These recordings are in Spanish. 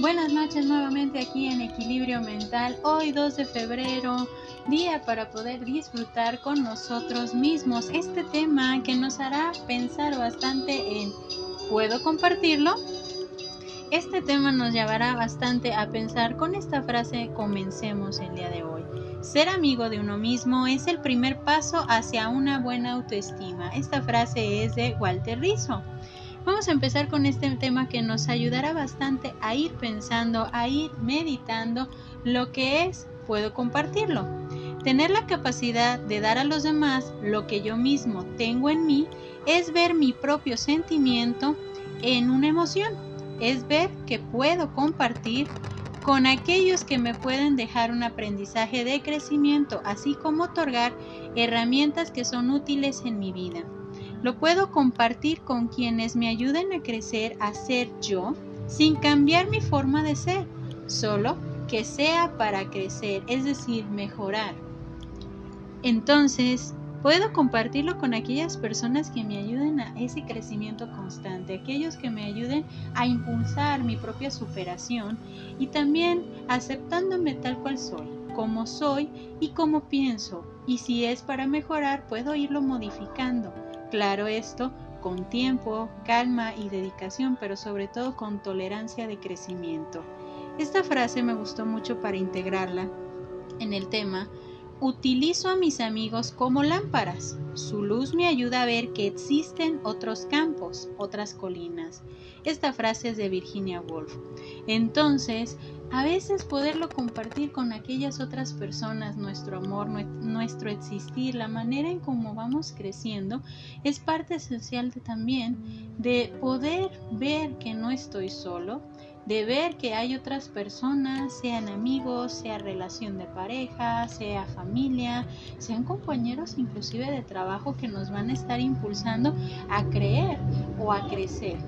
Buenas noches nuevamente aquí en Equilibrio Mental, hoy 2 de febrero, día para poder disfrutar con nosotros mismos este tema que nos hará pensar bastante en ¿puedo compartirlo? Este tema nos llevará bastante a pensar con esta frase comencemos el día de hoy. Ser amigo de uno mismo es el primer paso hacia una buena autoestima. Esta frase es de Walter Rizzo. Vamos a empezar con este tema que nos ayudará bastante a ir pensando, a ir meditando lo que es, puedo compartirlo. Tener la capacidad de dar a los demás lo que yo mismo tengo en mí es ver mi propio sentimiento en una emoción, es ver que puedo compartir con aquellos que me pueden dejar un aprendizaje de crecimiento, así como otorgar herramientas que son útiles en mi vida. Lo puedo compartir con quienes me ayuden a crecer a ser yo sin cambiar mi forma de ser, solo que sea para crecer, es decir, mejorar. Entonces, puedo compartirlo con aquellas personas que me ayuden a ese crecimiento constante, aquellos que me ayuden a impulsar mi propia superación y también aceptándome tal cual soy, como soy y como pienso. Y si es para mejorar, puedo irlo modificando Claro esto, con tiempo, calma y dedicación, pero sobre todo con tolerancia de crecimiento. Esta frase me gustó mucho para integrarla en el tema. Utilizo a mis amigos como lámparas. Su luz me ayuda a ver que existen otros campos, otras colinas. Esta frase es de Virginia Woolf. Entonces, a veces poderlo compartir con aquellas otras personas, nuestro amor, nuestro existir, la manera en cómo vamos creciendo, es parte esencial de, también de poder ver que no estoy solo, de ver que hay otras personas, sean amigos, sea relación de pareja, sea familia, sean compañeros inclusive de trabajo que nos van a estar impulsando a creer o a crecer.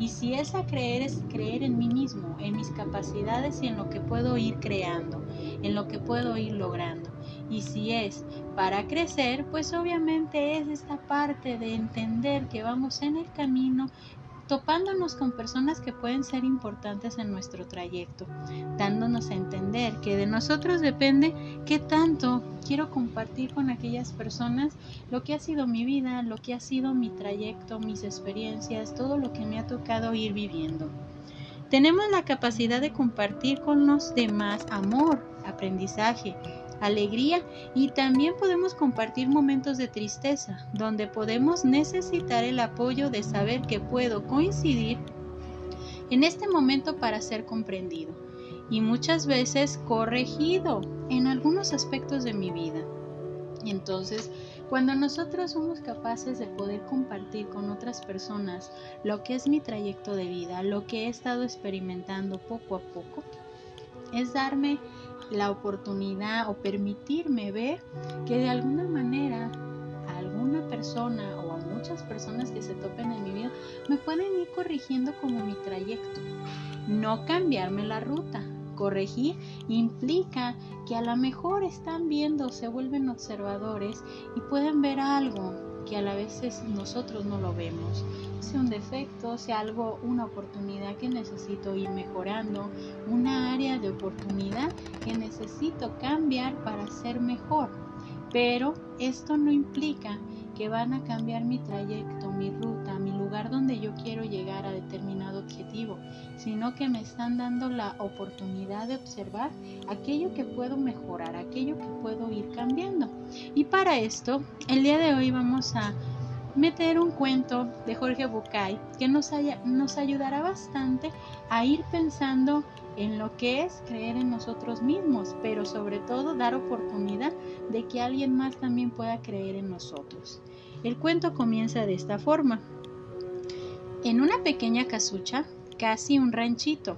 Y si es a creer, es creer en mí mismo, en mis capacidades y en lo que puedo ir creando, en lo que puedo ir logrando. Y si es para crecer, pues obviamente es esta parte de entender que vamos en el camino topándonos con personas que pueden ser importantes en nuestro trayecto, dándonos a entender que de nosotros depende qué tanto quiero compartir con aquellas personas lo que ha sido mi vida, lo que ha sido mi trayecto, mis experiencias, todo lo que me ha tocado ir viviendo. Tenemos la capacidad de compartir con los demás amor, aprendizaje, alegría y también podemos compartir momentos de tristeza, donde podemos necesitar el apoyo de saber que puedo coincidir en este momento para ser comprendido y muchas veces corregido en algunos aspectos de mi vida. Entonces, cuando nosotros somos capaces de poder compartir con otras personas lo que es mi trayecto de vida, lo que he estado experimentando poco a poco, es darme la oportunidad o permitirme ver que de alguna manera alguna persona o a muchas personas que se topen en mi vida me pueden ir corrigiendo como mi trayecto. No cambiarme la ruta. Corregir implica que a lo mejor están viendo, se vuelven observadores y pueden ver algo que a la vez nosotros no lo vemos. Sea un defecto, sea algo, una oportunidad que necesito ir mejorando, una área de oportunidad que necesito cambiar para ser mejor. Pero esto no implica que van a cambiar mi trayecto, mi ruta, mi lugar donde yo quiero llegar a determinado objetivo, sino que me están dando la oportunidad de observar aquello que puedo mejorar, aquello que puedo ir cambiando. Y para esto, el día de hoy vamos a meter un cuento de Jorge Bucay que nos, nos ayudará bastante a ir pensando en lo que es creer en nosotros mismos, pero sobre todo dar oportunidad de que alguien más también pueda creer en nosotros. El cuento comienza de esta forma. En una pequeña casucha, casi un ranchito,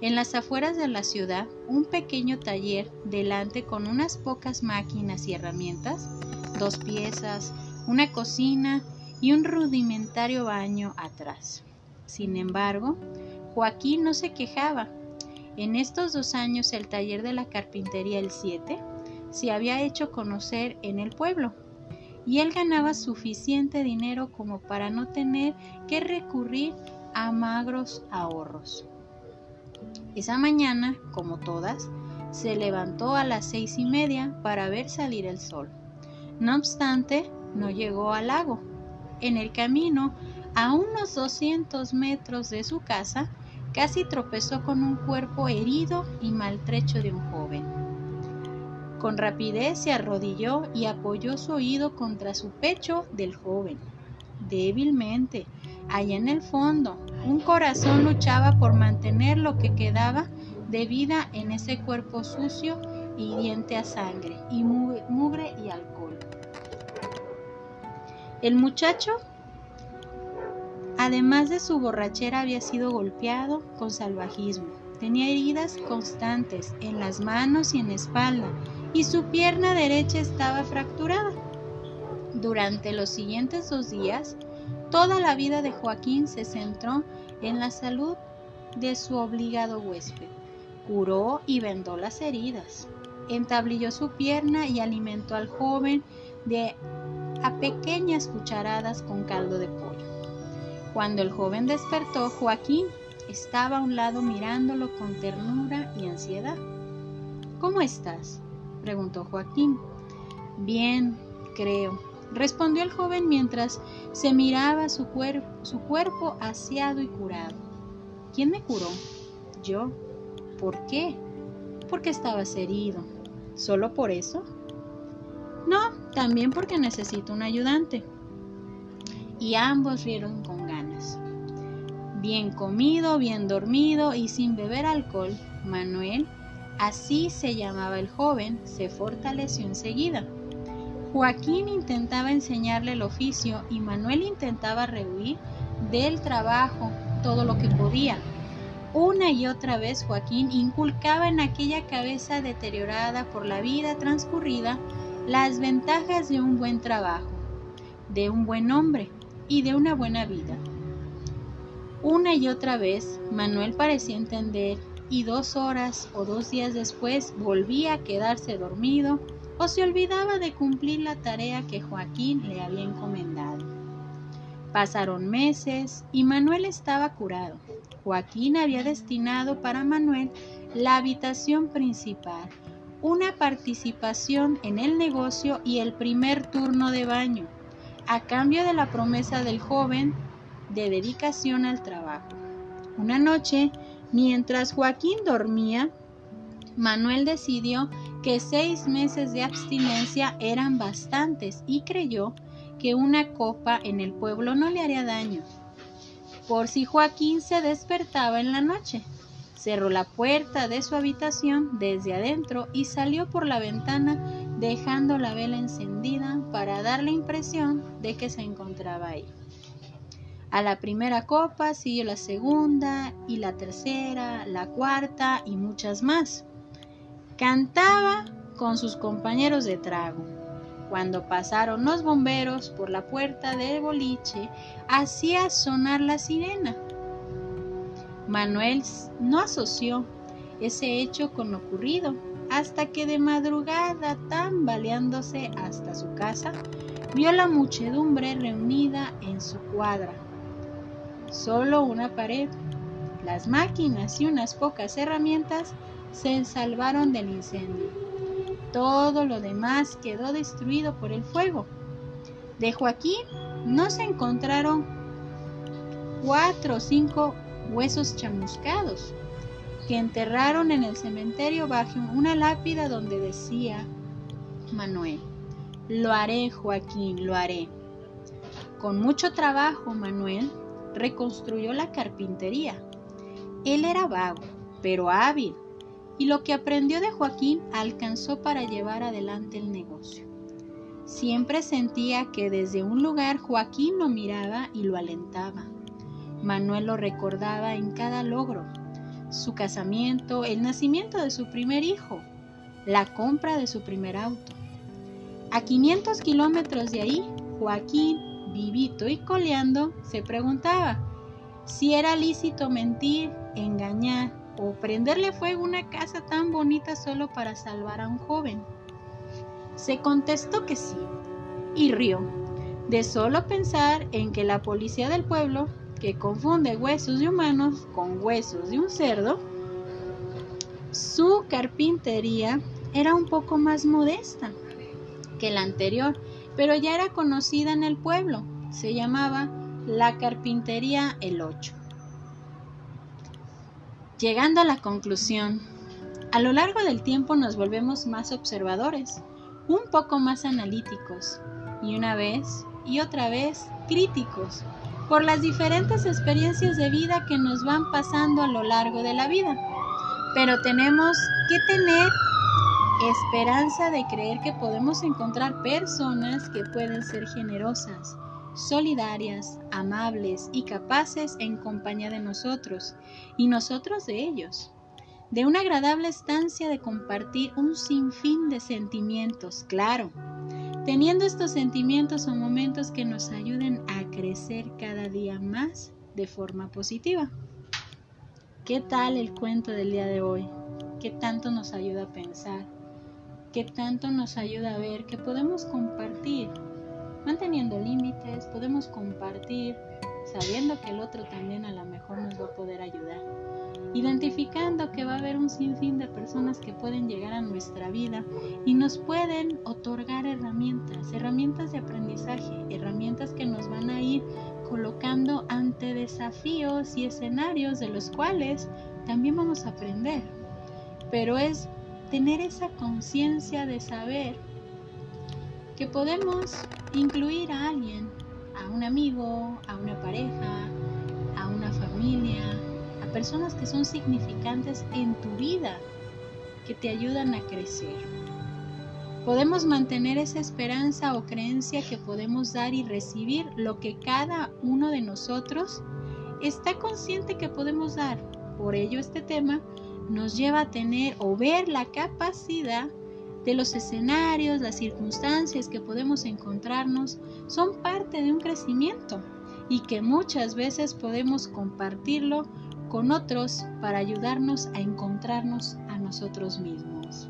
en las afueras de la ciudad, un pequeño taller delante con unas pocas máquinas y herramientas, dos piezas, una cocina y un rudimentario baño atrás. Sin embargo, Joaquín no se quejaba. En estos dos años el taller de la carpintería El 7 se había hecho conocer en el pueblo y él ganaba suficiente dinero como para no tener que recurrir a magros ahorros. Esa mañana, como todas, se levantó a las seis y media para ver salir el sol. No obstante, no llegó al lago. En el camino, a unos 200 metros de su casa, casi tropezó con un cuerpo herido y maltrecho de un joven. Con rapidez se arrodilló y apoyó su oído contra su pecho del joven. Débilmente, allá en el fondo, un corazón luchaba por mantener lo que quedaba de vida en ese cuerpo sucio y diente a sangre, y mugre y alcohol. El muchacho, además de su borrachera, había sido golpeado con salvajismo. Tenía heridas constantes en las manos y en la espalda, y su pierna derecha estaba fracturada. Durante los siguientes dos días, toda la vida de Joaquín se centró en la salud de su obligado huésped curó y vendó las heridas, entablilló su pierna y alimentó al joven de a pequeñas cucharadas con caldo de pollo. Cuando el joven despertó, Joaquín estaba a un lado mirándolo con ternura y ansiedad. ¿Cómo estás? Preguntó Joaquín. Bien, creo, respondió el joven mientras se miraba su, su cuerpo aseado y curado. ¿Quién me curó? Yo, ¿Por qué? Porque estabas herido. ¿Solo por eso? No, también porque necesito un ayudante. Y ambos rieron con ganas. Bien comido, bien dormido y sin beber alcohol, Manuel, así se llamaba el joven, se fortaleció enseguida. Joaquín intentaba enseñarle el oficio y Manuel intentaba rehuir del trabajo todo lo que podía. Una y otra vez Joaquín inculcaba en aquella cabeza deteriorada por la vida transcurrida las ventajas de un buen trabajo, de un buen hombre y de una buena vida. Una y otra vez Manuel parecía entender y dos horas o dos días después volvía a quedarse dormido o se olvidaba de cumplir la tarea que Joaquín le había encomendado. Pasaron meses y Manuel estaba curado. Joaquín había destinado para Manuel la habitación principal, una participación en el negocio y el primer turno de baño, a cambio de la promesa del joven de dedicación al trabajo. Una noche, mientras Joaquín dormía, Manuel decidió que seis meses de abstinencia eran bastantes y creyó que una copa en el pueblo no le haría daño. Por si Joaquín se despertaba en la noche, cerró la puerta de su habitación desde adentro y salió por la ventana dejando la vela encendida para dar la impresión de que se encontraba ahí. A la primera copa siguió la segunda y la tercera, la cuarta y muchas más. Cantaba con sus compañeros de trago cuando pasaron los bomberos por la puerta del boliche, hacía sonar la sirena. Manuel no asoció ese hecho con lo ocurrido hasta que de madrugada, tambaleándose hasta su casa, vio la muchedumbre reunida en su cuadra. Solo una pared, las máquinas y unas pocas herramientas se salvaron del incendio. Todo lo demás quedó destruido por el fuego. De Joaquín no se encontraron cuatro o cinco huesos chamuscados que enterraron en el cementerio bajo una lápida donde decía Manuel, lo haré Joaquín, lo haré. Con mucho trabajo Manuel reconstruyó la carpintería. Él era vago, pero hábil y lo que aprendió de Joaquín alcanzó para llevar adelante el negocio. Siempre sentía que desde un lugar Joaquín lo miraba y lo alentaba. Manuel lo recordaba en cada logro, su casamiento, el nacimiento de su primer hijo, la compra de su primer auto. A 500 kilómetros de ahí, Joaquín, vivito y coleando, se preguntaba si era lícito mentir, engañar o prenderle fuego a una casa tan bonita solo para salvar a un joven? Se contestó que sí, y rió, de solo pensar en que la policía del pueblo, que confunde huesos de humanos con huesos de un cerdo, Su carpintería era un poco más modesta que la anterior, pero ya era conocida en el pueblo. Se llamaba la carpintería El Ocho. Llegando a la conclusión, a lo largo del tiempo nos volvemos más observadores, un poco más analíticos y una vez y otra vez críticos por las diferentes experiencias de vida que nos van pasando a lo largo de la vida. Pero tenemos que tener esperanza de creer que podemos encontrar personas que pueden ser generosas, solidarias, amables y capaces en compañía de nosotros y nosotros de ellos. De una agradable estancia de compartir un sinfín de sentimientos, claro, teniendo estos sentimientos o momentos que nos ayuden a crecer cada día más de forma positiva. ¿Qué tal el cuento del día de hoy? ¿Qué tanto nos ayuda a pensar? ¿Qué tanto nos ayuda a ver que podemos compartir manteniendo límites, podemos compartir sabiendo que el otro también a lo mejor nos va a poder ayudar. Identificando que va a haber un sinfín de personas que pueden llegar a nuestra vida y nos pueden otorgar herramientas, herramientas de aprendizaje, herramientas que nos van a ir colocando ante desafíos y escenarios de los cuales también vamos a aprender. Pero es tener esa conciencia de saber que podemos incluir a alguien, a un amigo, a una pareja, a una familia, a personas que son significantes en tu vida, que te ayudan a crecer. Podemos mantener esa esperanza o creencia que podemos dar y recibir lo que cada uno de nosotros está consciente que podemos dar. Por ello este tema nos lleva a tener o ver la capacidad de los escenarios, las circunstancias que podemos encontrarnos son parte de un crecimiento y que muchas veces podemos compartirlo con otros para ayudarnos a encontrarnos a nosotros mismos.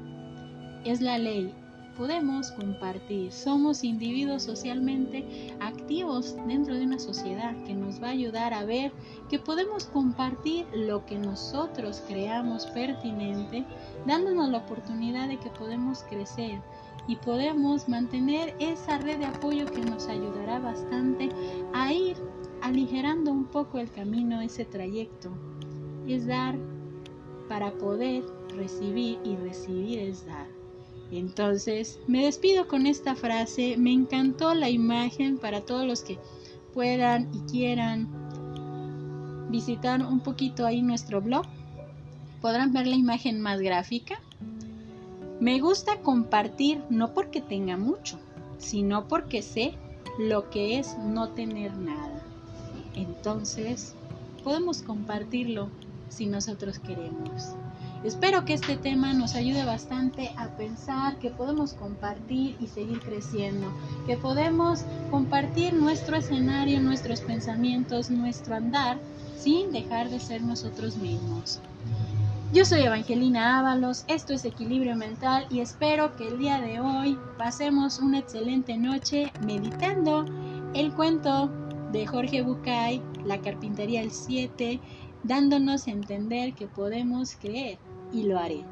Es la ley podemos compartir. Somos individuos socialmente activos dentro de una sociedad que nos va a ayudar a ver que podemos compartir lo que nosotros creamos pertinente, dándonos la oportunidad de que podemos crecer y podemos mantener esa red de apoyo que nos ayudará bastante a ir aligerando un poco el camino, ese trayecto. Es dar para poder recibir y recibir es dar. Entonces, me despido con esta frase. Me encantó la imagen para todos los que puedan y quieran visitar un poquito ahí nuestro blog. Podrán ver la imagen más gráfica. Me gusta compartir no porque tenga mucho, sino porque sé lo que es no tener nada. Entonces, podemos compartirlo si nosotros queremos. Espero que este tema nos ayude bastante a pensar que podemos compartir y seguir creciendo, que podemos compartir nuestro escenario, nuestros pensamientos, nuestro andar, sin dejar de ser nosotros mismos. Yo soy Evangelina Ábalos, esto es Equilibrio Mental y espero que el día de hoy pasemos una excelente noche meditando el cuento de Jorge Bucay, La Carpintería el 7, dándonos a entender que podemos creer y lo haré.